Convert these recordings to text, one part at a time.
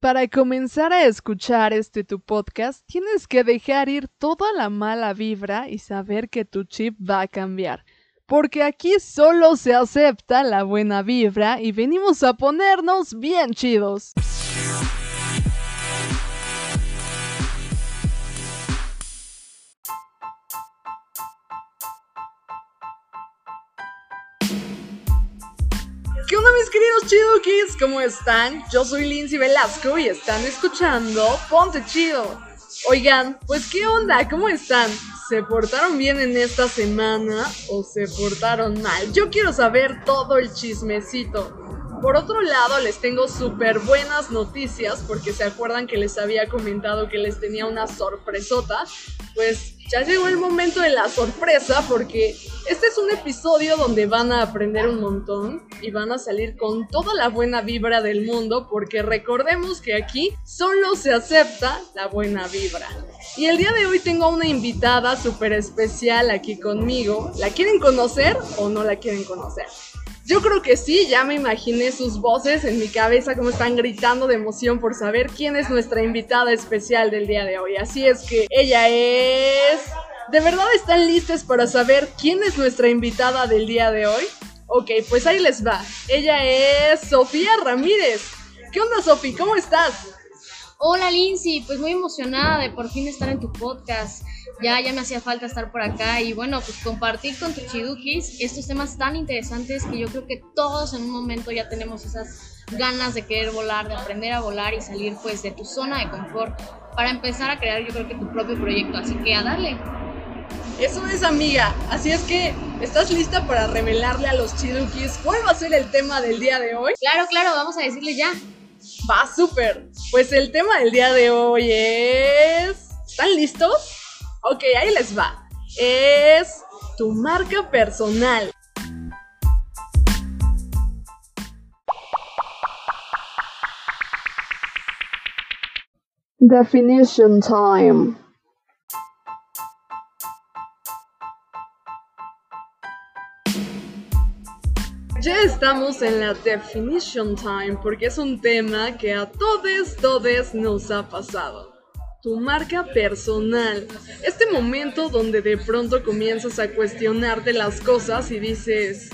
Para comenzar a escuchar este tu podcast, tienes que dejar ir toda la mala vibra y saber que tu chip va a cambiar. Porque aquí solo se acepta la buena vibra y venimos a ponernos bien chidos. Mis queridos Chidukis? ¿Cómo están? Yo soy Lindsay Velasco y están escuchando Ponte Chido. Oigan, pues ¿qué onda? ¿Cómo están? ¿Se portaron bien en esta semana o se portaron mal? Yo quiero saber todo el chismecito. Por otro lado, les tengo súper buenas noticias porque se acuerdan que les había comentado que les tenía una sorpresota. Pues ya llegó el momento de la sorpresa porque este es un episodio donde van a aprender un montón y van a salir con toda la buena vibra del mundo porque recordemos que aquí solo se acepta la buena vibra. Y el día de hoy tengo una invitada súper especial aquí conmigo. ¿La quieren conocer o no la quieren conocer? Yo creo que sí, ya me imaginé sus voces en mi cabeza como están gritando de emoción por saber quién es nuestra invitada especial del día de hoy. Así es que ella es... ¿De verdad están listas para saber quién es nuestra invitada del día de hoy? Ok, pues ahí les va. Ella es Sofía Ramírez. ¿Qué onda, Sofía? ¿Cómo estás? Hola, Lindsay. Pues muy emocionada de por fin estar en tu podcast. Ya, ya me hacía falta estar por acá y bueno, pues compartir con tus chidukis estos temas tan interesantes que yo creo que todos en un momento ya tenemos esas ganas de querer volar, de aprender a volar y salir pues de tu zona de confort para empezar a crear yo creo que tu propio proyecto. Así que a darle. Eso es, amiga. Así es que, ¿estás lista para revelarle a los chidukis cuál va a ser el tema del día de hoy? Claro, claro, vamos a decirle ya. Va, súper. Pues el tema del día de hoy es... ¿Están listos? Ok, ahí les va. Es tu marca personal. Definition time. Ya estamos en la definition time porque es un tema que a todos, todos nos ha pasado. Tu marca personal. Este momento donde de pronto comienzas a cuestionarte las cosas y dices,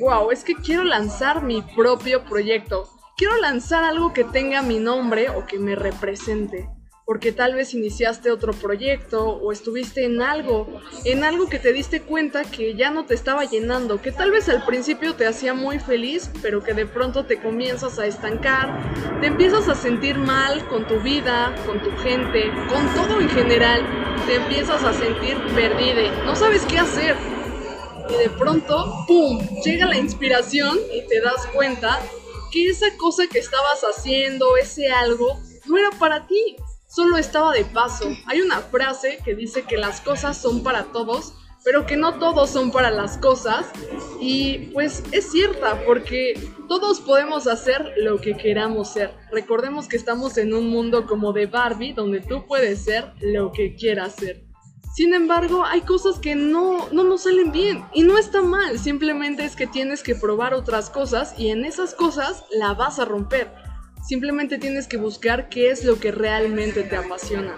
wow, es que quiero lanzar mi propio proyecto. Quiero lanzar algo que tenga mi nombre o que me represente porque tal vez iniciaste otro proyecto o estuviste en algo, en algo que te diste cuenta que ya no te estaba llenando, que tal vez al principio te hacía muy feliz, pero que de pronto te comienzas a estancar, te empiezas a sentir mal con tu vida, con tu gente, con todo en general, te empiezas a sentir perdida, no sabes qué hacer. Y de pronto, ¡pum!, llega la inspiración y te das cuenta que esa cosa que estabas haciendo, ese algo, no era para ti, solo estaba de paso. Hay una frase que dice que las cosas son para todos, pero que no todos son para las cosas. Y pues es cierta, porque todos podemos hacer lo que queramos ser. Recordemos que estamos en un mundo como de Barbie, donde tú puedes ser lo que quieras ser. Sin embargo, hay cosas que no, no nos salen bien y no está mal, simplemente es que tienes que probar otras cosas y en esas cosas la vas a romper Simplemente tienes que buscar qué es lo que realmente te apasiona.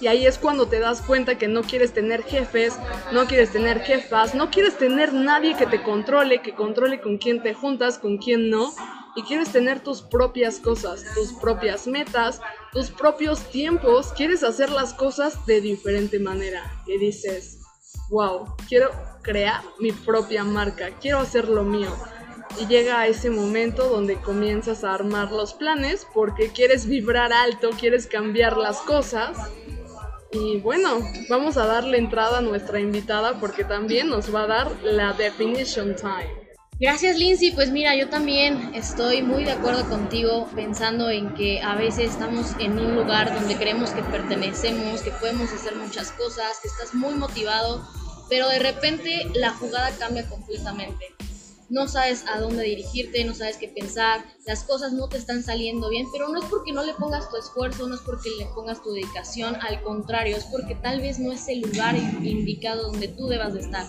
Y ahí es cuando te das cuenta que no quieres tener jefes, no quieres tener jefas, no quieres tener nadie que te controle, que controle con quién te juntas, con quién no. Y quieres tener tus propias cosas, tus propias metas, tus propios tiempos. Quieres hacer las cosas de diferente manera. Y dices, wow, quiero crear mi propia marca, quiero hacer lo mío y llega a ese momento donde comienzas a armar los planes porque quieres vibrar alto, quieres cambiar las cosas. Y bueno, vamos a darle entrada a nuestra invitada porque también nos va a dar la definition time. Gracias Lindsay, pues mira, yo también estoy muy de acuerdo contigo pensando en que a veces estamos en un lugar donde creemos que pertenecemos, que podemos hacer muchas cosas, que estás muy motivado, pero de repente la jugada cambia completamente no sabes a dónde dirigirte, no sabes qué pensar, las cosas no te están saliendo bien, pero no es porque no le pongas tu esfuerzo, no es porque le pongas tu dedicación, al contrario, es porque tal vez no es el lugar indicado donde tú debas de estar.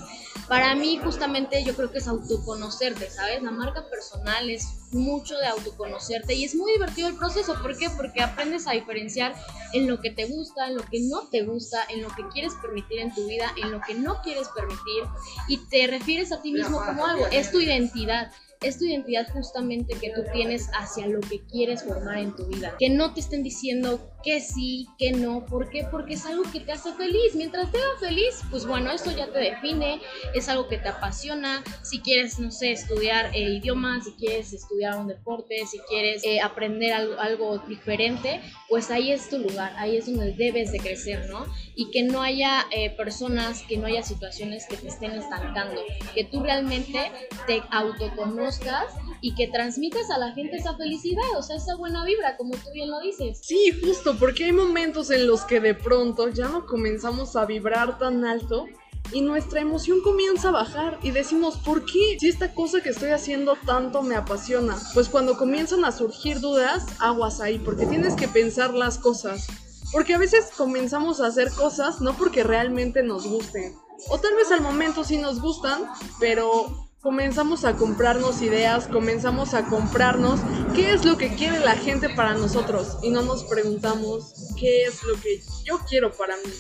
Para mí justamente yo creo que es autoconocerte, ¿sabes? La marca personal es mucho de autoconocerte y es muy divertido el proceso. ¿Por qué? Porque aprendes a diferenciar en lo que te gusta, en lo que no te gusta, en lo que quieres permitir en tu vida, en lo que no quieres permitir y te refieres a ti mismo como algo. Es tu identidad es tu identidad justamente que tú tienes hacia lo que quieres formar en tu vida. Que no te estén diciendo que sí, que no. ¿Por qué? Porque es algo que te hace feliz. Mientras te haga feliz, pues bueno, esto ya te define, es algo que te apasiona. Si quieres, no sé, estudiar eh, idiomas, si quieres estudiar un deporte, si quieres eh, aprender algo, algo diferente, pues ahí es tu lugar, ahí es donde debes de crecer, ¿no? Y que no haya eh, personas, que no haya situaciones que te estén estancando, que tú realmente te autoconozcas y que transmites a la gente esa felicidad, o sea, esa buena vibra, como tú bien lo dices. Sí, justo, porque hay momentos en los que de pronto ya no comenzamos a vibrar tan alto y nuestra emoción comienza a bajar y decimos, ¿por qué? Si esta cosa que estoy haciendo tanto me apasiona. Pues cuando comienzan a surgir dudas, aguas ahí, porque tienes que pensar las cosas. Porque a veces comenzamos a hacer cosas no porque realmente nos gusten. O tal vez al momento sí nos gustan, pero comenzamos a comprarnos ideas, comenzamos a comprarnos qué es lo que quiere la gente para nosotros y no nos preguntamos qué es lo que yo quiero para mí.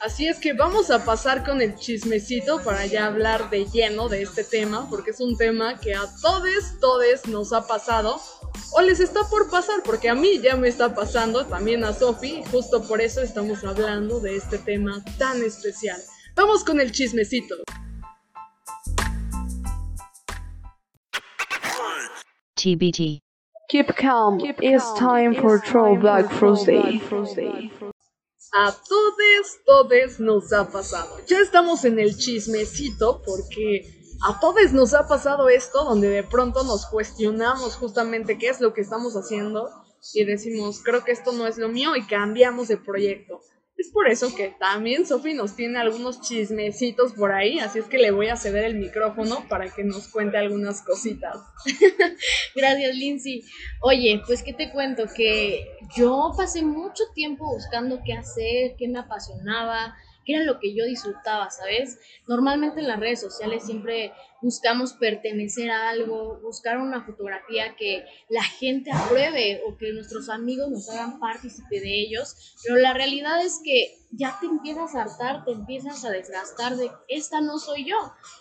Así es que vamos a pasar con el chismecito para ya hablar de lleno de este tema, porque es un tema que a todos, todes nos ha pasado o les está por pasar, porque a mí ya me está pasando, también a Sofi, justo por eso estamos hablando de este tema tan especial. Vamos con el chismecito. TBT. Keep calm. It's time for Throwback Thursday. A todos, todos nos ha pasado. Ya estamos en el chismecito porque a todos nos ha pasado esto donde de pronto nos cuestionamos justamente qué es lo que estamos haciendo y decimos, creo que esto no es lo mío y cambiamos de proyecto. Es por eso que también Sofi nos tiene algunos chismecitos por ahí, así es que le voy a ceder el micrófono para que nos cuente algunas cositas. Gracias, Lindsay. Oye, pues qué te cuento que yo pasé mucho tiempo buscando qué hacer, qué me apasionaba, qué era lo que yo disfrutaba, ¿sabes? Normalmente en las redes sociales siempre buscamos pertenecer a algo, buscar una fotografía que la gente apruebe o que nuestros amigos nos hagan partícipe de ellos, pero la realidad es que ya te empiezas a hartar, te empiezas a desgastar de esta no soy yo.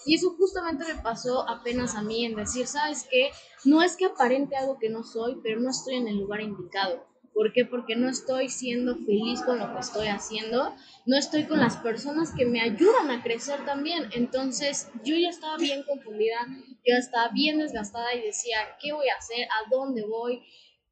Y eso justamente me pasó apenas a mí en decir, ¿sabes qué? No es que aparente algo que no soy, pero no estoy en el lugar indicado. ¿Por qué? Porque no estoy siendo feliz con lo que estoy haciendo, no estoy con las personas que me ayudan a crecer también. Entonces yo ya estaba bien confundida, yo estaba bien desgastada y decía, ¿qué voy a hacer? ¿A dónde voy?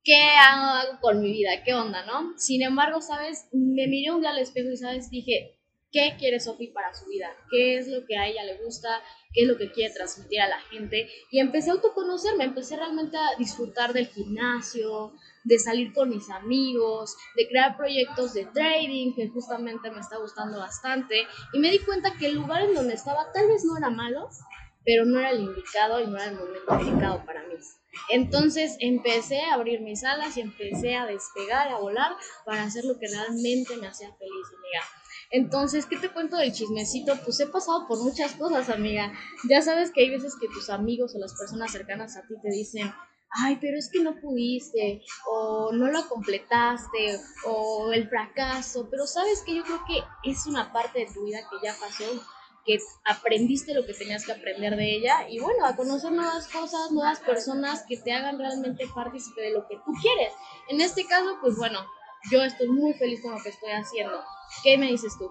¿Qué hago con mi vida? ¿Qué onda, no? Sin embargo, ¿sabes? Me miré un día al espejo y, ¿sabes? Dije, ¿qué quiere Sophie para su vida? ¿Qué es lo que a ella le gusta? ¿Qué es lo que quiere transmitir a la gente? Y empecé a autoconocerme, empecé realmente a disfrutar del gimnasio, de salir con mis amigos, de crear proyectos de trading, que justamente me está gustando bastante. Y me di cuenta que el lugar en donde estaba tal vez no era malo, pero no era el indicado y no era el momento indicado para mí. Entonces empecé a abrir mis alas y empecé a despegar, a volar para hacer lo que realmente me hacía feliz, amiga. Entonces, ¿qué te cuento del chismecito? Pues he pasado por muchas cosas, amiga. Ya sabes que hay veces que tus amigos o las personas cercanas a ti te dicen, ay, pero es que no pudiste, o no lo completaste, o el fracaso, pero sabes que yo creo que es una parte de tu vida que ya pasó, que aprendiste lo que tenías que aprender de ella, y bueno, a conocer nuevas cosas, nuevas personas que te hagan realmente partícipe de lo que tú quieres. En este caso, pues bueno, yo estoy muy feliz con lo que estoy haciendo. ¿Qué me dices tú?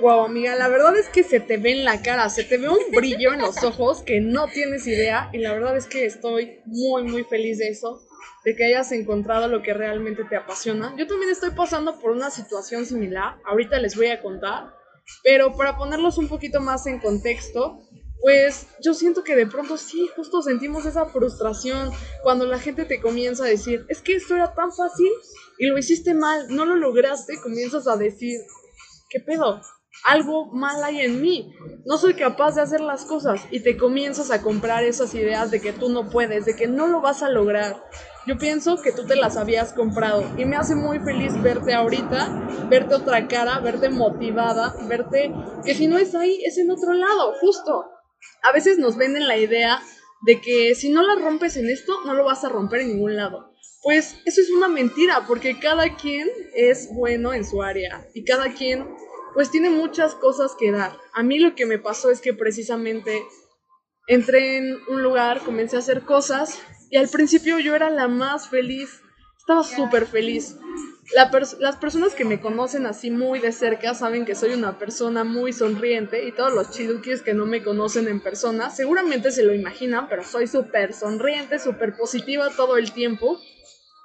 Wow, amiga, la verdad es que se te ve en la cara, se te ve un brillo en los ojos que no tienes idea y la verdad es que estoy muy, muy feliz de eso, de que hayas encontrado lo que realmente te apasiona. Yo también estoy pasando por una situación similar, ahorita les voy a contar, pero para ponerlos un poquito más en contexto, pues yo siento que de pronto sí, justo sentimos esa frustración cuando la gente te comienza a decir, es que esto era tan fácil y lo hiciste mal, no lo lograste, comienzas a decir, ¿qué pedo? Algo mal hay en mí, no soy capaz de hacer las cosas y te comienzas a comprar esas ideas de que tú no puedes, de que no lo vas a lograr. yo pienso que tú te las habías comprado y me hace muy feliz verte ahorita, verte otra cara, verte motivada, verte que si no es ahí, es en otro lado, justo. A veces nos venden la idea de que si no la rompes en esto, no lo vas a romper en ningún lado. Pues eso es una mentira, porque cada quien es bueno en su área y cada quien pues tiene muchas cosas que dar. A mí lo que me pasó es que precisamente entré en un lugar, comencé a hacer cosas y al principio yo era la más feliz, estaba súper feliz. las personas que me conocen así muy de cerca saben que soy una persona muy sonriente y todos los chidukis que no me conocen en persona seguramente se lo imaginan, pero soy súper sonriente, súper positiva todo el tiempo.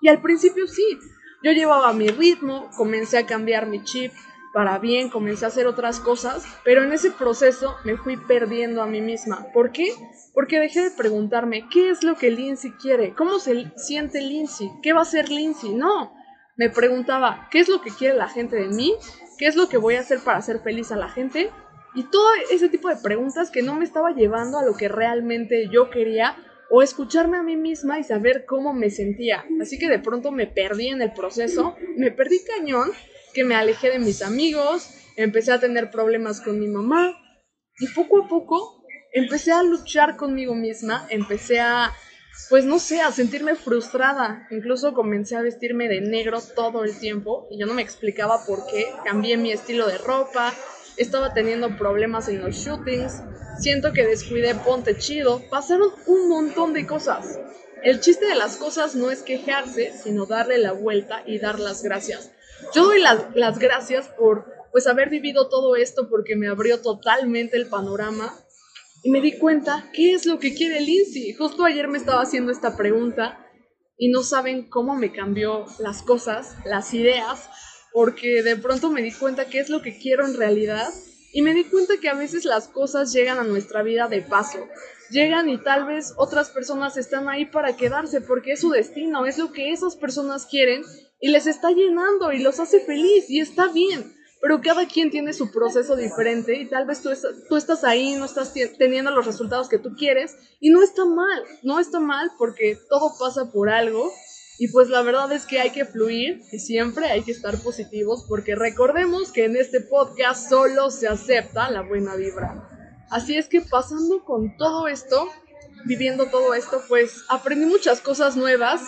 Y al principio sí, yo llevaba mi ritmo, comencé a cambiar mi chip, para bien, comencé a hacer otras cosas, pero en ese proceso me fui perdiendo a mí misma. ¿Por qué? Porque dejé de preguntarme qué es lo que Lindsay quiere, cómo se siente Lindsay, qué va a ser Lindsay. No, me preguntaba qué es lo que quiere la gente de mí, qué es lo que voy a hacer para hacer feliz a la gente y todo ese tipo de preguntas que no me estaba llevando a lo que realmente yo quería o escucharme a mí misma y saber cómo me sentía. Así que de pronto me perdí en el proceso, me perdí cañón que me alejé de mis amigos, empecé a tener problemas con mi mamá y poco a poco empecé a luchar conmigo misma, empecé a, pues no sé, a sentirme frustrada, incluso comencé a vestirme de negro todo el tiempo y yo no me explicaba por qué, cambié mi estilo de ropa, estaba teniendo problemas en los shootings, siento que descuidé Ponte Chido, pasaron un montón de cosas. El chiste de las cosas no es quejarse, sino darle la vuelta y dar las gracias. Yo doy las, gracias por pues haber vivido todo esto porque me abrió totalmente el panorama y me di cuenta qué es lo que quiere Lindsay. Justo ayer me estaba haciendo esta pregunta y no saben cómo me cambió las cosas, las ideas, porque de pronto me di cuenta qué es lo que quiero en realidad y me di cuenta que a veces las cosas llegan a nuestra vida de paso. Llegan y tal vez otras personas están ahí para quedarse porque es su destino, es lo que esas personas quieren y les está llenando y los hace feliz y está bien. Pero cada quien tiene su proceso diferente y tal vez tú, estás ahí, no estás teniendo los resultados que tú quieres y no está mal, no está mal porque todo pasa por algo y pues la verdad es que hay que fluir y siempre hay que estar positivos porque recordemos que en este podcast solo se acepta la buena vibra. Así es que pasando con todo esto, viviendo todo esto, pues aprendí muchas cosas nuevas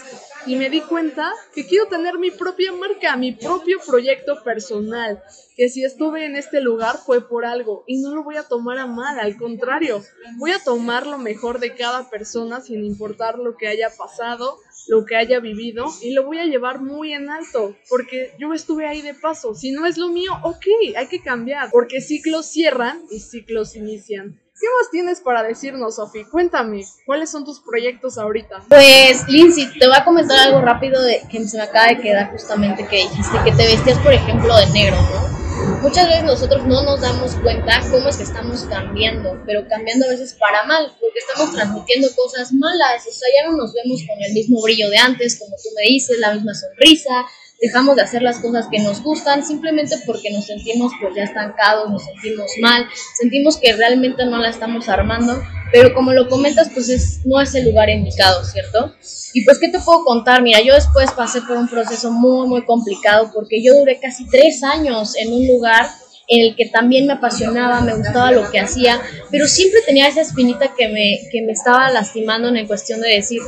y me di cuenta que quiero tener mi propia marca, mi propio proyecto personal, que si estuve en este lugar fue por algo y no lo voy a tomar a mal, al contrario, voy a tomar lo mejor de cada persona sin importar lo que haya pasado, lo que haya vivido y lo voy a llevar muy en alto, porque yo estuve ahí de paso, si no es lo mío, ok, hay que cambiar, porque ciclos cierran y ciclos inician. ¿Qué más tienes para decirnos, Sofi? Cuéntame, ¿cuáles son tus proyectos ahorita? Pues, Lindsay, te voy a comentar algo rápido de que se me acaba de quedar justamente que dijiste que te vestías, por ejemplo, de negro, ¿no? Muchas veces nosotros no nos damos cuenta cómo es que estamos cambiando, pero cambiando a veces para mal, porque estamos transmitiendo cosas malas, o sea, ya no nos vemos con el mismo brillo de antes, como tú me dices, la misma sonrisa, dejamos de hacer las cosas que nos gustan simplemente porque nos sentimos pues ya estancados, nos sentimos mal, sentimos que realmente no la estamos armando, pero como lo comentas pues es, no es el lugar indicado, ¿cierto? Y pues, ¿qué te puedo contar? Mira, yo después pasé por un proceso muy, muy complicado porque yo duré casi tres años en un lugar en el que también me apasionaba, me gustaba lo que hacía, pero siempre tenía esa espinita que me, que me estaba lastimando en cuestión de decir,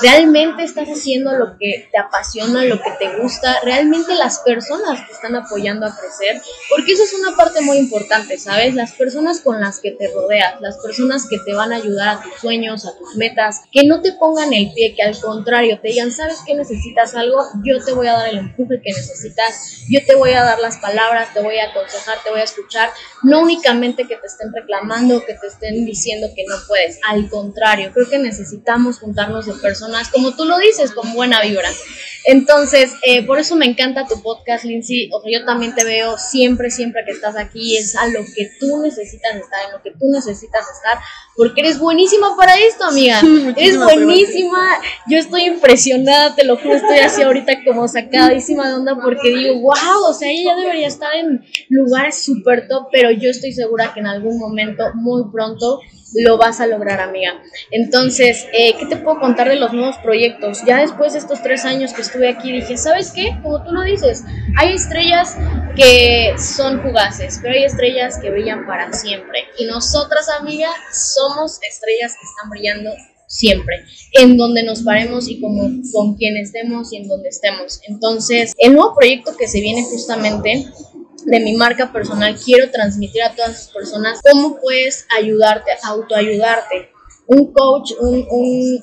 ¿realmente estás haciendo lo que te apasiona, lo que te gusta? ¿Realmente las personas te están apoyando a crecer? Porque eso es una parte muy importante, ¿sabes? Las personas con las que te rodeas, las personas que te van a ayudar a tus sueños, a tus metas, que no te pongan el pie, que al contrario te digan, ¿sabes que necesitas algo? Yo te voy a dar el empuje que necesitas, yo te voy a dar las palabras, te voy a aconsejar, te voy a escuchar, no únicamente que te estén reclamando, que te estén diciendo que no puedes, al contrario, creo que necesitamos juntarnos de personas, como tú lo dices, con buena vibra. Entonces, eh, por eso me encanta tu podcast, Lindsay. O sea, yo también te veo siempre, siempre que estás aquí, es a lo que tú necesitas estar, en lo que tú necesitas estar, porque eres buenísima para esto, amiga. eres buenísima. Yo estoy impresionada, te lo juro, estoy así ahorita como sacadísima de onda porque digo, wow, o sea, ella ya debería estar en lugares súper top, pero yo estoy segura que en algún momento, muy pronto, lo vas a lograr, amiga. Entonces, eh, ¿qué te puedo contar de los nuevos proyectos? Ya después de estos tres años que estuve aquí, dije, ¿sabes qué? Como tú lo dices, hay estrellas que son fugaces, pero hay estrellas que brillan para siempre. Y nosotras, amiga, somos estrellas que están brillando siempre, en donde nos paremos y como, con quien estemos y en donde estemos. Entonces, el nuevo proyecto que se viene justamente de mi marca personal, quiero transmitir a todas las personas cómo puedes ayudarte, autoayudarte. Un coach, un,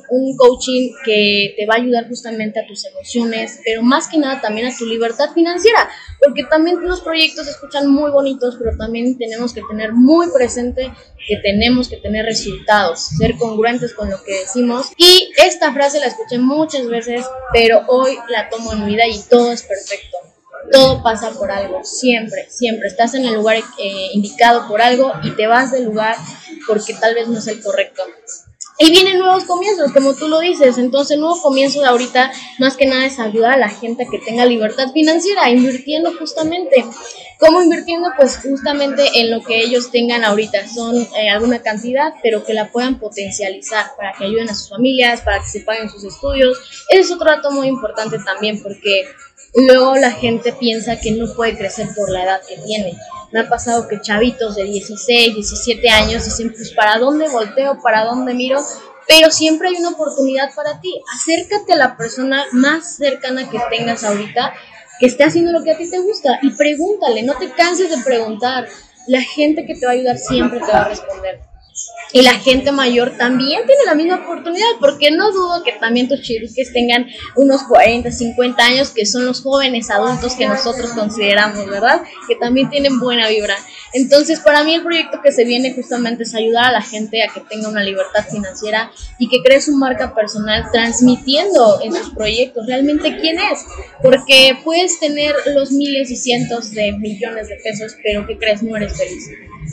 un, coaching que te va a ayudar justamente a tus emociones, pero más que nada también a tu libertad financiera, porque también los proyectos se escuchan muy bonitos, pero también tenemos que tener muy presente que tenemos que tener resultados, ser congruentes con lo que decimos. Y esta frase la escuché muchas veces, pero hoy la tomo en vida y todo es perfecto todo pasa por algo, siempre, siempre. Estás en el lugar eh, indicado por algo y te vas del lugar porque tal vez no es el correcto. Y vienen nuevos comienzos, como tú lo dices. Entonces, el nuevo comienzo de ahorita, más que nada, es ayudar a la gente que tenga libertad financiera, invirtiendo justamente. ¿Cómo invirtiendo? Pues justamente en lo que ellos tengan ahorita. Son eh, alguna cantidad, pero que la puedan potencializar para que ayuden a sus familias, para que se paguen sus estudios. Ese es otro dato muy importante también, porque luego la gente piensa que no puede crecer por la edad que tiene. Me ha pasado que chavitos de 16, 17 años dicen, pues para dónde volteo, para dónde miro, pero siempre hay una oportunidad para ti. Acércate a la persona más cercana que tengas ahorita que esté haciendo lo que a ti te gusta y pregúntale, no te canses de preguntar. La gente que te va a ayudar siempre te va a responder y la gente mayor también tiene la misma oportunidad, porque no dudo que también tus chiruques tengan unos 40, 50 años, que son los jóvenes adultos que nosotros consideramos, ¿verdad? Que también tienen buena vibra. Entonces, para mí el proyecto que se viene justamente es ayudar a la gente a que tenga una libertad financiera y que cree su marca personal transmitiendo en sus proyectos realmente quién es. Porque puedes tener los miles y cientos de millones de pesos, pero que crees no eres feliz.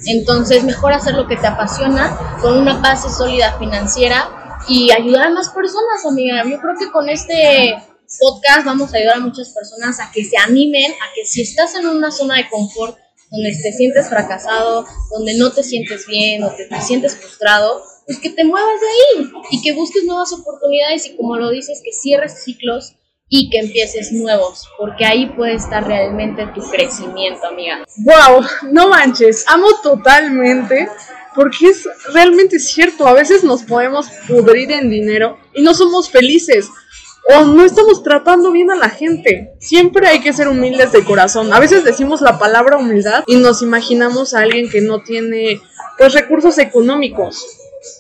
Entonces, mejor hacer lo que te apasiona con una base sólida financiera y ayudar a más personas, amiga. Yo creo que con este podcast vamos a ayudar a muchas personas a que se animen, a que si estás en una zona de confort donde te sientes fracasado, donde no te sientes bien o te, te sientes frustrado, pues que te muevas de ahí y que busques nuevas oportunidades y como lo dices, que cierres ciclos y que empieces nuevos, porque ahí puede estar realmente tu crecimiento, amiga. Wow, no manches, amo totalmente, porque es realmente cierto, a veces nos podemos pudrir en dinero y no somos felices. O no estamos tratando bien a la gente. Siempre hay que ser humildes de corazón. A veces decimos la palabra humildad y nos imaginamos a alguien que no tiene pues recursos económicos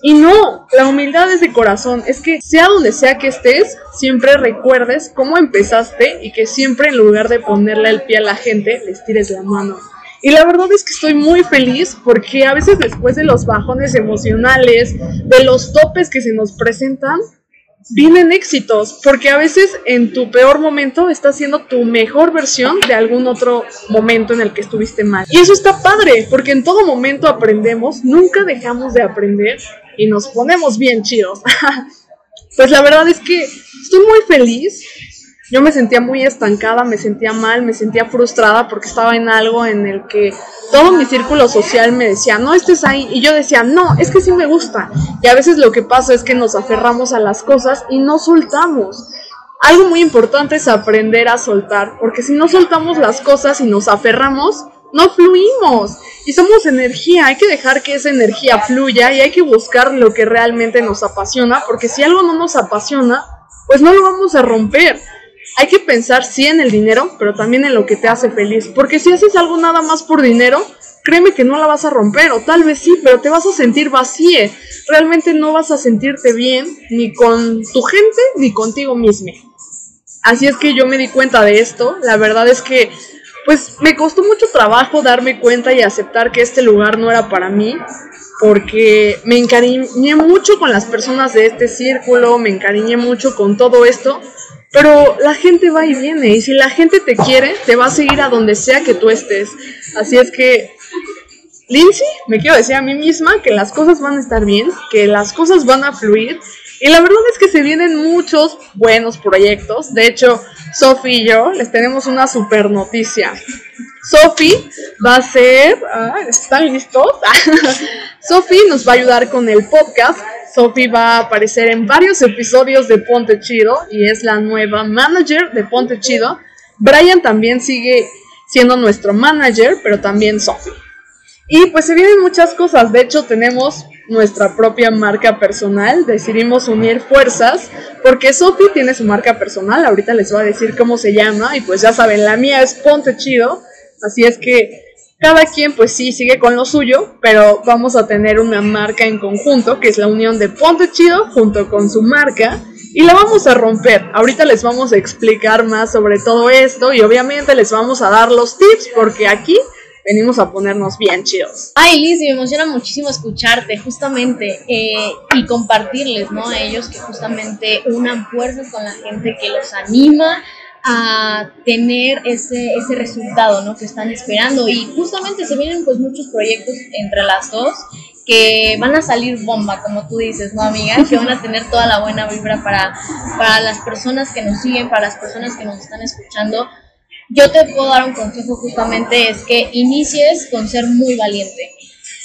y no, la humildad es de corazón. Es que sea donde sea que estés, siempre recuerdes cómo empezaste y que siempre en lugar de ponerle el pie a la gente, les tires la mano. Y la verdad es que estoy muy feliz porque a veces después de los bajones emocionales, de los topes que se nos presentan, vienen éxitos, porque a veces en tu peor momento estás siendo tu mejor versión de algún otro momento en el que estuviste mal. Y eso está padre, porque en todo momento aprendemos, nunca dejamos de aprender y nos ponemos bien chidos. pues la verdad es que estoy muy feliz yo me sentía muy estancada, me sentía mal, me sentía frustrada porque estaba en algo en el que todo mi círculo social me decía, no estés ahí. Y yo decía, no, es que sí me gusta. Y a veces lo que pasa es que nos aferramos a las cosas y no soltamos. Algo muy importante es aprender a soltar, porque si no soltamos las cosas y nos aferramos, no fluimos. Y somos energía, hay que dejar que esa energía fluya y hay que buscar lo que realmente nos apasiona, porque si algo no nos apasiona, pues no lo vamos a romper hay que pensar sí en el dinero, pero también en lo que te hace feliz. Porque si haces algo nada más por dinero, créeme que no la vas a romper, o tal vez sí, pero te vas a sentir vacíe. Realmente no vas a sentirte bien ni con tu gente ni contigo mismo. Así es que yo me di cuenta de esto. La verdad es que, pues, me costó mucho trabajo darme cuenta y aceptar que este lugar no era para mí. Porque me encariñé mucho con las personas de este círculo, me encariñé mucho con todo esto pero la gente va y viene y si la gente te quiere, te va a seguir a donde sea que tú estés. Así es que, Lindsay, me quiero decir a mí misma que las cosas van a estar bien, que las cosas van a fluir. Y la verdad es que se vienen muchos buenos proyectos. De hecho, Sophie y yo les tenemos una super noticia. Sofi va a ser. Ah, ¿Están listos? Sofi nos va a ayudar con el podcast. Sofi va a aparecer en varios episodios de Ponte Chido y es la nueva manager de Ponte Chido. Brian también sigue siendo nuestro manager, pero también Sofi. Y pues se vienen muchas cosas. De hecho, tenemos nuestra propia marca personal. Decidimos unir fuerzas porque Sofi tiene su marca personal. Ahorita les voy a decir cómo se llama. Y pues ya saben, la mía es Ponte Chido. Así es que cada quien pues sí sigue con lo suyo, pero vamos a tener una marca en conjunto, que es la unión de Ponte Chido junto con su marca. Y la vamos a romper. Ahorita les vamos a explicar más sobre todo esto y obviamente les vamos a dar los tips porque aquí venimos a ponernos bien chidos. Ay, Liz, me emociona muchísimo escucharte, justamente, eh, y compartirles, ¿no? A ellos que justamente unan fuerzas con la gente que los anima a tener ese, ese resultado, ¿no? Que están esperando. Y justamente se vienen pues muchos proyectos entre las dos que van a salir bomba, como tú dices, ¿no, amiga? Que van a tener toda la buena vibra para, para las personas que nos siguen, para las personas que nos están escuchando yo te puedo dar un consejo justamente es que inicies con ser muy valiente.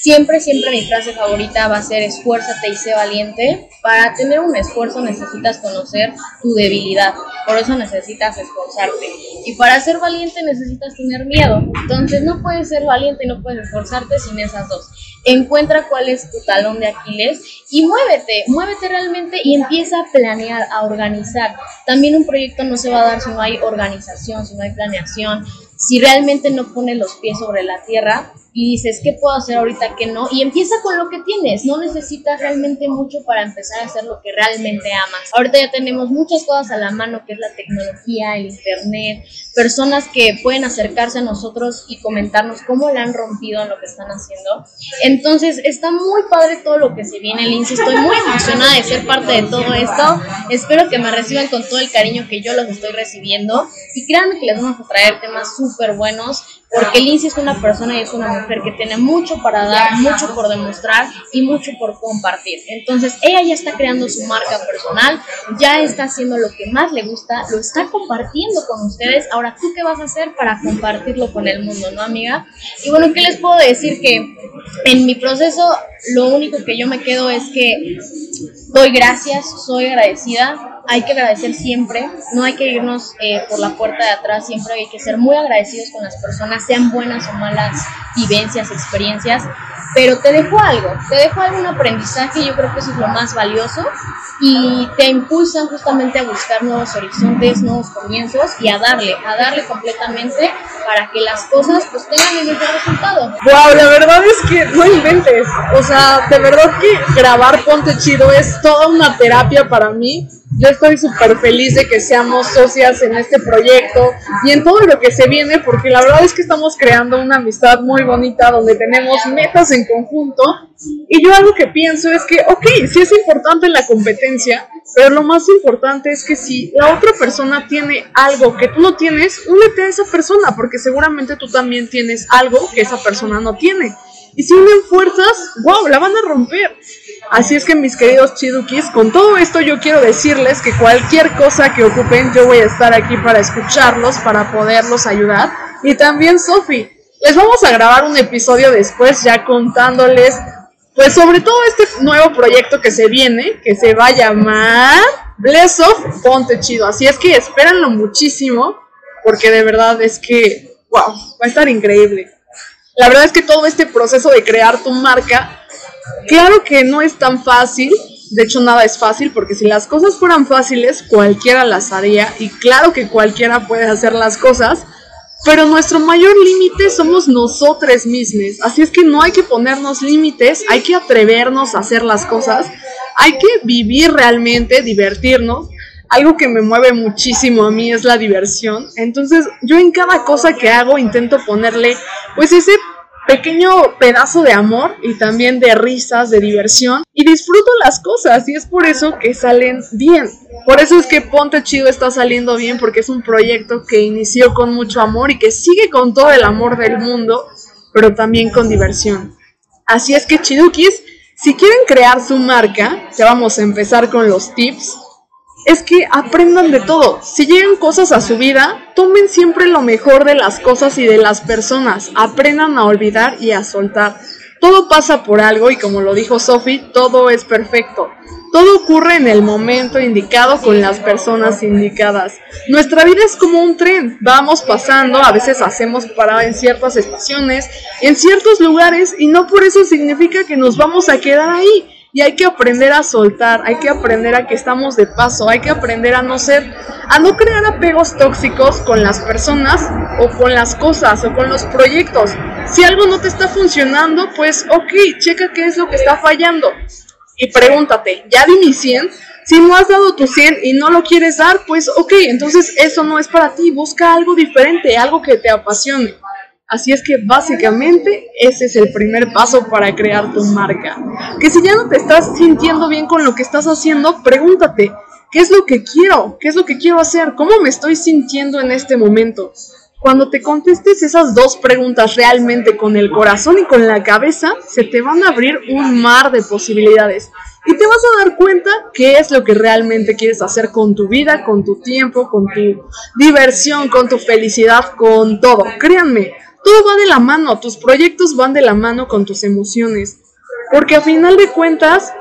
Siempre, siempre mi frase favorita va a ser esfuérzate y sé valiente. Para tener un esfuerzo necesitas conocer tu debilidad, por eso necesitas esforzarte. Y para ser valiente necesitas tener miedo. Entonces no puedes ser valiente y no puedes esforzarte sin esas dos. Encuentra cuál es tu talón de Aquiles y muévete, muévete realmente y empieza a planear, a organizar. También un proyecto no se va a dar si no hay organización, si no hay planeación, si realmente no pone los pies sobre la tierra y dices, ¿qué puedo hacer ahorita que no? Y empieza con lo que tienes, no necesitas realmente mucho para empezar a hacer lo que realmente amas. Ahorita ya tenemos muchas cosas a la mano, que es la tecnología, el internet, personas que pueden acercarse a nosotros y comentarnos cómo le han rompido en lo que están haciendo. Entonces, está muy padre todo lo que se viene, Lindsay. Estoy muy emocionada de ser parte de todo esto. Espero que me reciban con todo el cariño que yo los estoy recibiendo. Y créanme que les vamos a traer temas súper buenos porque Lindsay es una persona y es una mujer que tiene mucho para dar, mucho por demostrar y mucho por compartir. Entonces, ella ya está creando su marca personal, ya está haciendo lo que más le gusta, lo está compartiendo con ustedes. Ahora, ¿tú qué vas a hacer para compartirlo con el mundo, no, amiga? Y bueno, ¿qué les puedo decir? Que en mi proceso, lo único que yo me quedo es que doy gracias, soy agradecida hay que agradecer siempre, no hay que irnos eh, por la puerta de atrás, siempre hay que ser muy agradecidos con las personas, sean buenas o malas vivencias, experiencias, pero te dejo algo, te dejo algún aprendizaje, yo creo que eso es lo más valioso y te impulsan justamente a buscar nuevos horizontes, nuevos comienzos y a darle, a darle completamente para que las cosas pues tengan el mejor resultado. Wow, la verdad es que no inventes, o sea, de verdad que grabar Ponte Chido es toda una terapia para mí yo estoy súper feliz de que seamos socias en este proyecto y en todo lo que se viene, porque la verdad es que estamos creando una amistad muy bonita donde tenemos metas en conjunto. Y yo algo que pienso es que, ok, sí es importante la competencia, pero lo más importante es que si la otra persona tiene algo que tú no tienes, únete a esa persona, porque seguramente tú también tienes algo que esa persona no tiene. Y si unen fuerzas, wow, la van a romper. Así es que mis queridos chidukis, con todo esto yo quiero decirles que cualquier cosa que ocupen, yo voy a estar aquí para escucharlos, para poderlos ayudar. Y también Sofi, les vamos a grabar un episodio después ya contándoles, pues sobre todo este nuevo proyecto que se viene, que se va a llamar Bless of Ponte Chido. Así es que espérenlo muchísimo, porque de verdad es que, wow, va a estar increíble. La verdad es que todo este proceso de crear tu marca Claro que no es tan fácil, de hecho nada es fácil, porque si las cosas fueran fáciles, cualquiera las haría, y claro que cualquiera puede hacer las cosas, pero nuestro mayor límite somos nosotros mismos, así es que no hay que ponernos límites, hay que atrevernos a hacer las cosas, hay que vivir realmente, divertirnos. Algo que me mueve muchísimo a mí es la diversión. Entonces, yo en cada cosa que hago intento ponerle pues ese pequeño pedazo de amor y también de risas, de diversión y disfruto las cosas y es por eso que salen bien. Por eso es que Ponte Chido está saliendo bien porque es un proyecto que inició con mucho amor y que sigue con todo el amor del mundo, pero también con diversión. Así es que Chidukis, si quieren crear su marca, ya vamos a empezar con los tips. Es que aprendan de todo. Si llegan cosas a su vida, tomen siempre lo mejor de las cosas y de las personas. Aprendan a olvidar y a soltar. Todo pasa por algo y como lo dijo Sophie, todo es perfecto. Todo ocurre en el momento indicado con las personas indicadas. Nuestra vida es como un tren, vamos pasando, a veces hacemos parada en ciertas estaciones, en ciertos lugares y no por eso significa que nos vamos a quedar ahí. Y hay que aprender a soltar, hay que aprender a que estamos de paso, hay que aprender a no ser, a no crear apegos tóxicos con las personas o con las cosas o con los proyectos. Si algo no te está funcionando, pues ok, checa qué es lo que está fallando. Y pregúntate, ¿ya di mi 100? Si no has dado tu 100 y no lo quieres dar, pues ok, entonces eso no es para ti, busca algo diferente, algo que te apasione. Así es que básicamente ese es el primer paso para crear tu marca. Que si ya no te estás sintiendo bien con lo que estás haciendo, pregúntate, ¿qué es lo que quiero? ¿Qué es lo que quiero hacer? ¿Cómo me estoy sintiendo en este momento? Cuando te contestes esas dos preguntas realmente con el corazón y con la cabeza, se te van a abrir un mar de posibilidades. Y te vas a dar cuenta qué es lo que realmente quieres hacer con tu vida, con tu tiempo, con tu diversión, con tu felicidad, con todo. Créanme, todo va de la mano, tus proyectos van de la mano con tus emociones. Porque a final de cuentas,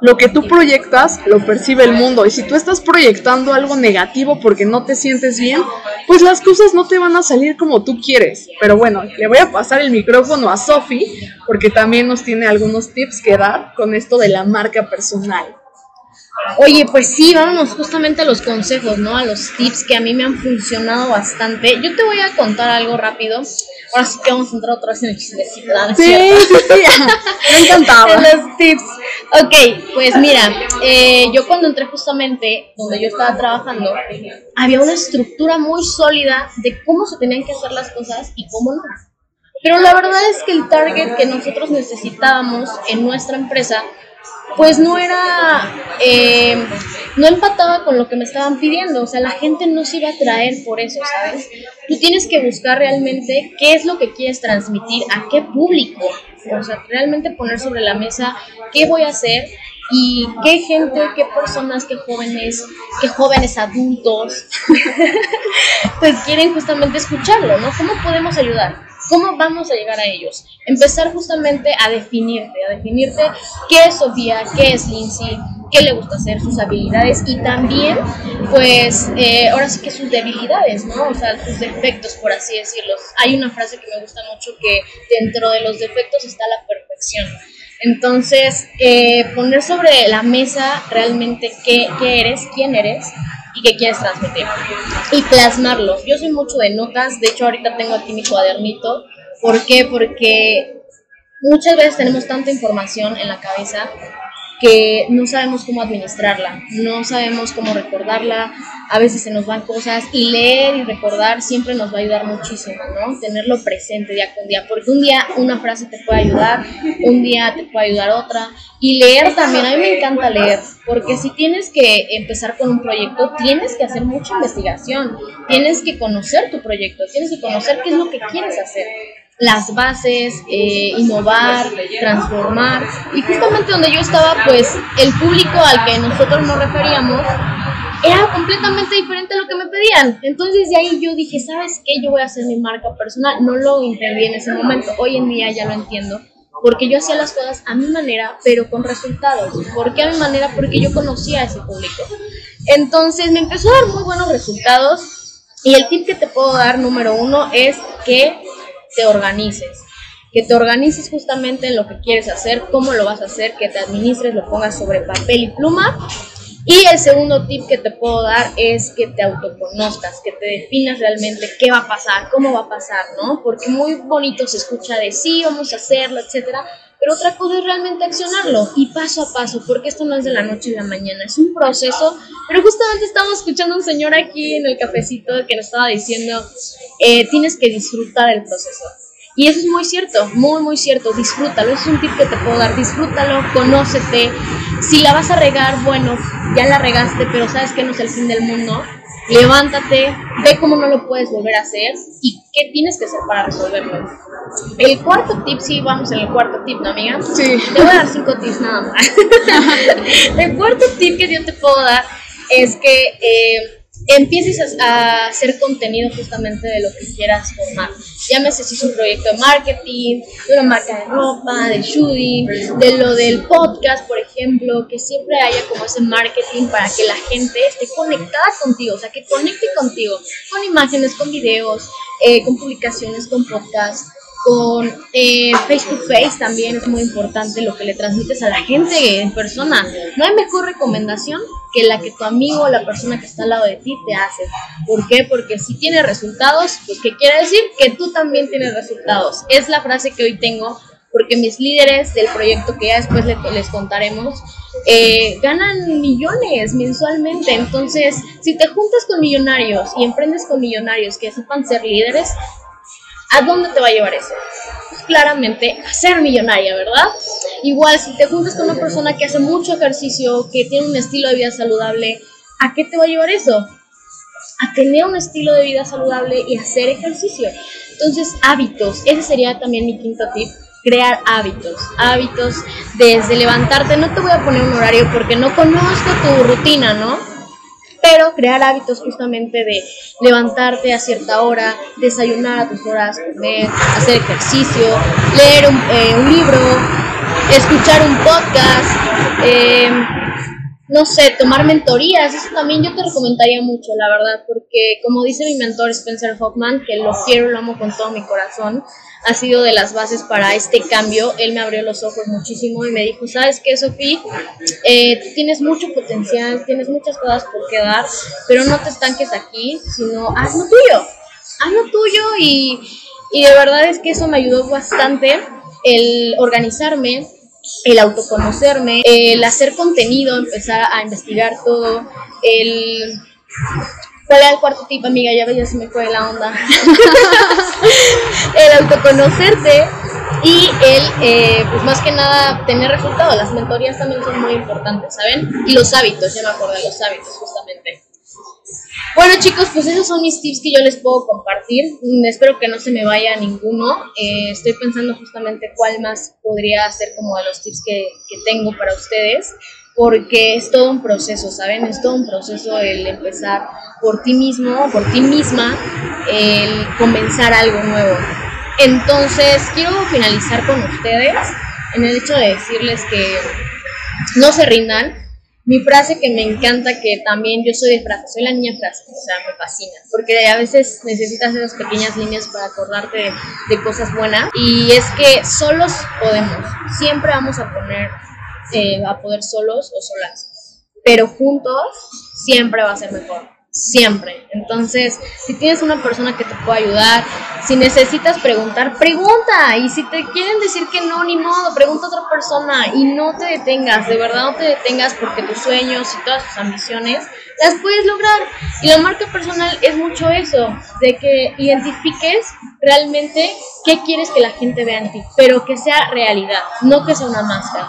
lo que tú proyectas lo percibe el mundo. Y si tú estás proyectando algo negativo porque no te sientes bien, pues las cosas no te van a salir como tú quieres. Pero bueno, le voy a pasar el micrófono a Sofi porque también nos tiene algunos tips que dar con esto de la marca personal. Oye, pues sí, vámonos justamente a los consejos, ¿no? A los tips que a mí me han funcionado bastante. Yo te voy a contar algo rápido. Ahora sí que vamos a entrar otra vez en el chismecito, ¿no? Sí, sí, sí, me encantaba. los tips. Ok, pues mira, eh, yo cuando entré justamente donde yo estaba trabajando, había una estructura muy sólida de cómo se tenían que hacer las cosas y cómo no. Pero la verdad es que el target que nosotros necesitábamos en nuestra empresa pues no era, eh, no empataba con lo que me estaban pidiendo, o sea, la gente no se iba a traer por eso, ¿sabes? Tú tienes que buscar realmente qué es lo que quieres transmitir, a qué público, o sea, realmente poner sobre la mesa qué voy a hacer y qué gente, qué personas, qué jóvenes, qué jóvenes adultos, pues quieren justamente escucharlo, ¿no? ¿Cómo podemos ayudar? ¿Cómo vamos a llegar a ellos? Empezar justamente a definirte, a definirte qué es Sofía, qué es Lindsay, qué le gusta hacer, sus habilidades y también, pues, eh, ahora sí que sus debilidades, ¿no? O sea, sus defectos, por así decirlo. Hay una frase que me gusta mucho que dentro de los defectos está la perfección. Entonces, eh, poner sobre la mesa realmente qué, qué eres, quién eres y qué quieres transmitir. Y plasmarlo. Yo soy mucho de notas, de hecho ahorita tengo aquí mi cuadernito. ¿Por qué? Porque muchas veces tenemos tanta información en la cabeza que no sabemos cómo administrarla, no sabemos cómo recordarla, a veces se nos van cosas y leer y recordar siempre nos va a ayudar muchísimo, ¿no? Tenerlo presente día con día, porque un día una frase te puede ayudar, un día te puede ayudar otra. Y leer también, a mí me encanta leer, porque si tienes que empezar con un proyecto, tienes que hacer mucha investigación, tienes que conocer tu proyecto, tienes que conocer qué es lo que quieres hacer las bases, eh, innovar, transformar. Y justamente donde yo estaba, pues el público al que nosotros nos referíamos era completamente diferente a lo que me pedían. Entonces de ahí yo dije, ¿sabes qué? Yo voy a hacer mi marca personal. No lo entendí en ese momento. Hoy en día ya lo entiendo. Porque yo hacía las cosas a mi manera, pero con resultados. ¿Por qué a mi manera? Porque yo conocía a ese público. Entonces me empezó a dar muy buenos resultados. Y el tip que te puedo dar, número uno, es que te organices, que te organices justamente en lo que quieres hacer, cómo lo vas a hacer, que te administres, lo pongas sobre papel y pluma. Y el segundo tip que te puedo dar es que te autoconozcas, que te definas realmente qué va a pasar, cómo va a pasar, ¿no? Porque muy bonito se escucha de sí, vamos a hacerlo, etcétera, pero otra cosa es realmente accionarlo y paso a paso, porque esto no es de la noche a la mañana, es un proceso. Pero justamente estamos escuchando a un señor aquí en el cafecito que nos estaba diciendo, eh, tienes que disfrutar el proceso. Y eso es muy cierto, muy, muy cierto, disfrútalo, es un tip que te puedo dar, disfrútalo, conócete. Si la vas a regar, bueno, ya la regaste, pero sabes que no es el fin del mundo, levántate, ve cómo no lo puedes volver a hacer y qué tienes que hacer para resolverlo. El cuarto tip, sí, vamos en el cuarto tip, ¿no, amiga? Sí. Te voy a dar cinco tips nada más. el cuarto tip que yo te puedo dar es que eh, empieces a, hacer contenido justamente de lo que quieras formar. Llámese si es un proyecto de marketing, de una marca de ropa, de shooting, de lo del podcast, por ejemplo, que siempre haya como ese marketing para que la gente esté conectada contigo, o sea, que conecte contigo, con imágenes, con videos, eh, con publicaciones, con podcasts con eh, Facebook Face también es muy importante lo que le transmites a la gente en persona. No hay mejor recomendación que la que tu amigo o la persona que está al lado de ti te hace. ¿Por qué? Porque si tiene resultados, pues ¿qué quiere decir? Que tú también tienes resultados. Es la frase que hoy tengo porque mis líderes del proyecto que ya después les, contaremos eh, ganan millones mensualmente. Entonces, si te juntas con millonarios y emprendes con millonarios que sepan ser líderes, ¿A dónde te va a llevar eso? Claramente a ser millonaria, ¿verdad? Igual, si te juntas con una persona que hace mucho ejercicio, que tiene un estilo de vida saludable, ¿a qué te va a llevar eso? A tener un estilo de vida saludable y hacer ejercicio. Entonces, hábitos. Ese sería también mi quinto tip crear hábitos, hábitos desde levantarte, no te voy a poner un horario porque no conozco tu rutina, ¿no? Pero crear hábitos justamente de levantarte a cierta hora, desayunar a tus horas, comer, hacer ejercicio, leer un, eh, libro, escuchar un podcast, eh, no sé, tomar mentorías, eso también yo te recomendaría mucho, la verdad, porque como dice mi mentor Spencer Hoffman, que lo quiero, lo amo con todo mi corazón, ha sido de las bases para este cambio. Él me abrió los ojos muchísimo y me dijo, ¿sabes qué, Sofía? Eh, tienes mucho potencial, tienes muchas cosas por qué dar, pero no te estanques aquí, sino haz lo tuyo, haz lo tuyo y, y de verdad es que eso me ayudó bastante el organizarme, el autoconocerme, el hacer contenido, empezar a investigar todo, el... ¿Cuál el cuarto tip, amiga? Ya ya se me fue la onda. el autoconocerte y el, eh, pues más que nada, tener resultados. Las mentorías también son muy importantes, ¿saben? Y los hábitos, ya me acordé, los hábitos, justamente. Bueno chicos, pues esos son mis tips que yo les puedo compartir. Mm, espero que no se me vaya ninguno. Eh, estoy pensando justamente cuál más podría ser como de los tips que, que tengo para ustedes, porque es todo un proceso, ¿saben? Es todo un proceso el empezar por ti mismo, por ti misma, el comenzar algo nuevo. Entonces, quiero finalizar con ustedes en el hecho de decirles que no se rindan, mi frase que me encanta, que también yo soy de frase, soy la niña frase, o sea, me fascina, porque a veces necesitas esas pequeñas líneas para acordarte de, cosas buenas, y es que solos podemos, siempre vamos a poner, eh, a poder solos o solas, pero juntos siempre va a ser mejor siempre. Entonces, si tienes una persona que te pueda ayudar, si necesitas preguntar, pregunta. Y si te quieren decir que no, ni modo, pregunta a otra persona y no te detengas, de verdad no te detengas porque tus sueños y todas tus ambiciones las puedes lograr. Y la marca personal es mucho eso, de que identifiques realmente qué quieres que la gente vea en ti, pero que sea realidad, no que sea una máscara.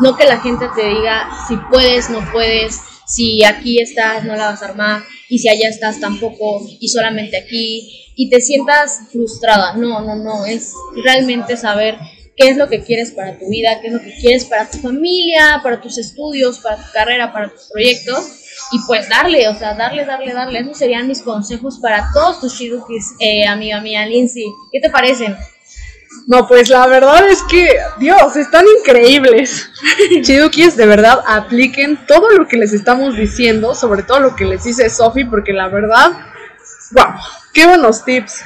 No que la gente te diga si puedes, no puedes, si aquí estás no la vas a armar y si allá estás tampoco y solamente aquí y te sientas frustrada. No, no, no, es realmente saber qué es lo que quieres para tu vida, qué es lo que quieres para tu familia, para tus estudios, para tu carrera, para tus proyectos y pues darle, o sea, darle, darle, darle. Esos serían mis consejos para todos tus shidukis, eh, amiga mía Lindsay. ¿Qué te parecen? No, pues la verdad es que, Dios, están increíbles. Chidukis, de verdad, apliquen todo lo que les estamos diciendo, sobre todo lo que les dice Sophie, porque la verdad, wow, qué buenos tips.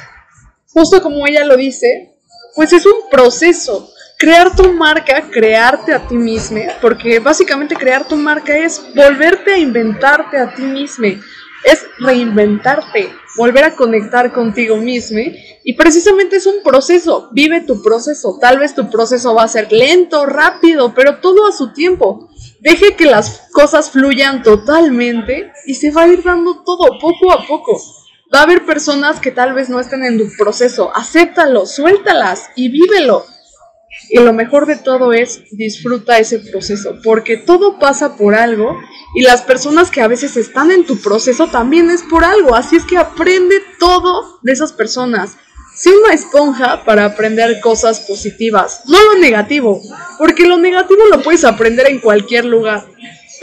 Justo como ella lo dice, pues es un proceso. Crear tu marca, crearte a ti misma, porque básicamente crear tu marca es volverte a inventarte a ti misma, es reinventarte, volver a conectar contigo mismo y precisamente es un proceso, vive tu proceso, tal vez tu proceso va a ser lento, rápido, pero todo a su tiempo. Deje que las cosas fluyan totalmente y se va a ir dando todo poco a poco. Va a haber personas que tal vez no estén en tu proceso, acéptalo, suéltalas y vívelo. Y lo mejor de todo es disfruta ese proceso, porque todo pasa por algo y las personas que a veces están en tu proceso también es por algo. Así es que aprende todo de esas personas. Sé una esponja para aprender cosas positivas, no lo negativo, porque lo negativo lo puedes aprender en cualquier lugar.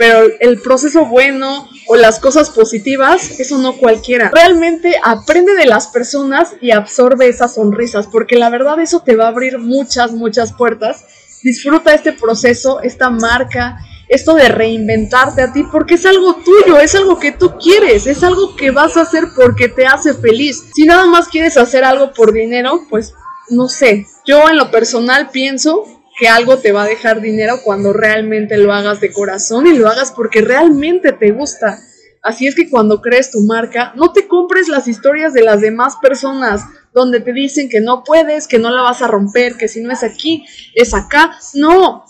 Pero el proceso bueno o las cosas positivas, eso no cualquiera. Realmente aprende de las personas y absorbe esas sonrisas, porque la verdad eso te va a abrir muchas, muchas puertas. Disfruta este proceso, esta marca, esto de reinventarte a ti, porque es algo tuyo, es algo que tú quieres, es algo que vas a hacer porque te hace feliz. Si nada más quieres hacer algo por dinero, pues no sé, yo en lo personal pienso que algo te va a dejar dinero cuando realmente lo hagas de corazón y lo hagas porque realmente te gusta. Así es que cuando crees tu marca, no te compres las historias de las demás personas donde te dicen que no puedes, que no la vas a romper, que si no es aquí, es acá. No,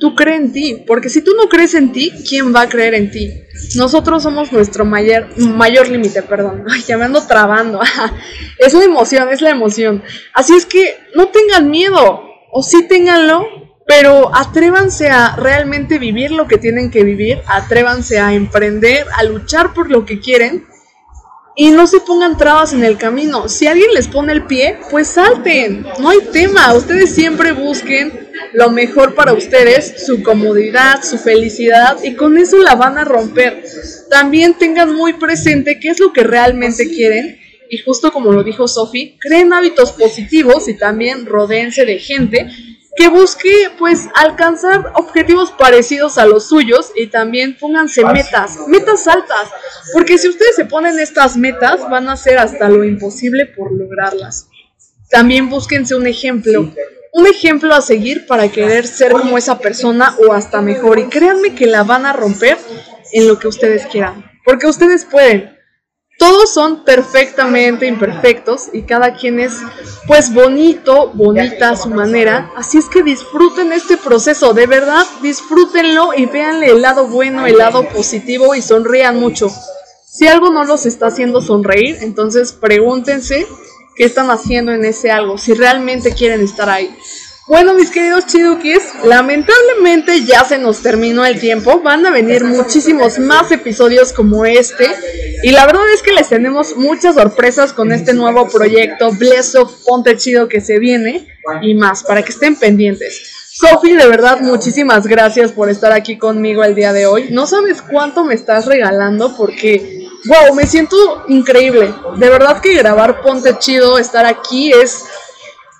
tú crees en ti, porque si tú no crees en ti, ¿quién va a creer en ti? Nosotros somos nuestro mayor, mayor límite, perdón. Ay, ya me ando trabando. es la emoción, es la emoción. Así es que no tengan miedo, o sí ténganlo, pero atrévanse a realmente vivir lo que tienen que vivir, atrévanse a emprender, a luchar por lo que quieren y no se pongan trabas en el camino. Si alguien les pone el pie, pues salten, no hay tema, ustedes siempre busquen lo mejor para ustedes, su comodidad, su felicidad y con eso la van a romper. También tengan muy presente qué es lo que realmente quieren y justo como lo dijo Sophie, creen hábitos positivos y también rodeense de gente que busque pues alcanzar objetivos parecidos a los suyos y también pónganse metas, metas altas, porque si ustedes se ponen estas metas van a hacer hasta lo imposible por lograrlas. También búsquense un ejemplo, un ejemplo a seguir para querer ser como esa persona o hasta mejor y créanme que la van a romper en lo que ustedes quieran, porque ustedes pueden. Todos son perfectamente imperfectos y cada quien es pues bonito, bonita a su manera. Así es que disfruten este proceso, de verdad, disfrútenlo y véanle el lado bueno, el lado positivo y sonrían mucho. Si algo no los está haciendo sonreír, entonces pregúntense qué están haciendo en ese algo, si realmente quieren estar ahí. Bueno, mis queridos chidukis, lamentablemente ya se nos terminó el tiempo. Van a venir muchísimos más episodios como este. Y la verdad es que les tenemos muchas sorpresas con este nuevo proyecto, Bless of Ponte Chido que se viene. Y más, para que estén pendientes. Sofi, de verdad, muchísimas gracias por estar aquí conmigo el día de hoy. No sabes cuánto me estás regalando porque, wow, me siento increíble. De verdad que grabar Ponte Chido, estar aquí es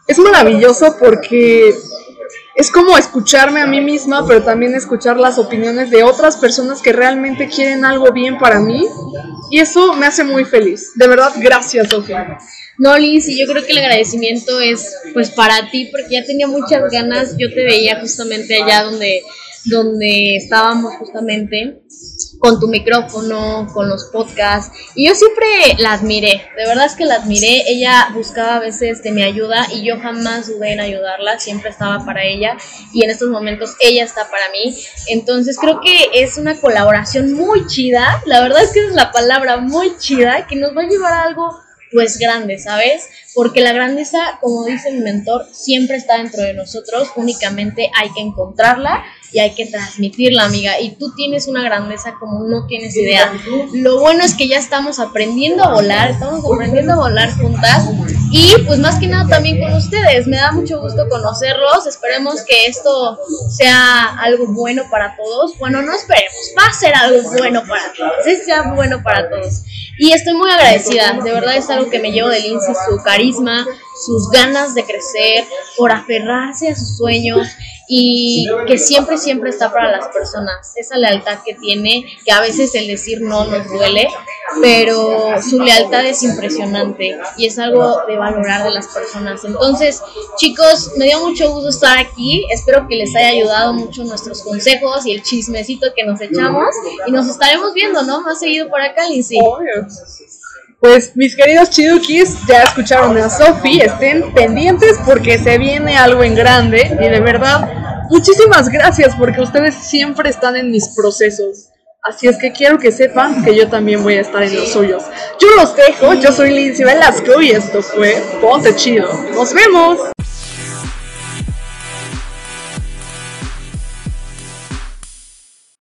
es maravilloso porque es como escucharme a mí misma, pero también escuchar las opiniones de otras personas que realmente quieren algo bien para mí. Y eso me hace muy feliz. De verdad, gracias, Sofía. No, Liz, y yo creo que el agradecimiento es pues para ti, porque ya tenía muchas ganas. Yo te veía justamente allá donde, donde estábamos justamente con tu micrófono, con los podcasts. Y yo siempre la admiré, de verdad es que la admiré. Ella buscaba a veces de mi ayuda y yo jamás dudé en ayudarla, siempre estaba para ella y en estos momentos ella está para mí. Entonces creo que es una colaboración muy chida, la verdad es que es la palabra muy chida que nos va a llevar a algo pues grande, ¿sabes? Porque la grandeza, como dice mi mentor, siempre está dentro de nosotros, únicamente hay que encontrarla y hay que transmitirla, amiga. Y tú tienes una grandeza como no tienes idea. Lo bueno es que ya estamos aprendiendo a volar, estamos aprendiendo a volar juntas y pues más que nada también con ustedes. Me da mucho gusto conocerlos. Esperemos que esto sea algo bueno para todos. Bueno, no esperemos, va a ser algo bueno para todos. Es bueno para todos. Y estoy muy agradecida. De verdad es algo que me llevo de Lindsay, su carisma, sus ganas de crecer, por aferrarse a sus sueños y que siempre, siempre está para las personas. Esa lealtad que tiene, que a veces el decir no nos duele, pero su lealtad es impresionante y es algo de valorar de las personas. Entonces, chicos, me dio mucho gusto estar aquí. Espero que les haya ayudado mucho nuestros consejos y el chismecito que nos echamos. Y nos estaremos viendo, ¿no? Más seguido por acá, Lindsay. Pues mis queridos chidukis, ya escucharon a Sofi, estén pendientes porque se viene algo en grande y de verdad, muchísimas gracias porque ustedes siempre están en mis procesos. Así es que quiero que sepan que yo también voy a estar en los suyos. Yo los dejo, yo soy Lindsay Velasco y esto fue Ponte Chido. ¡Nos vemos!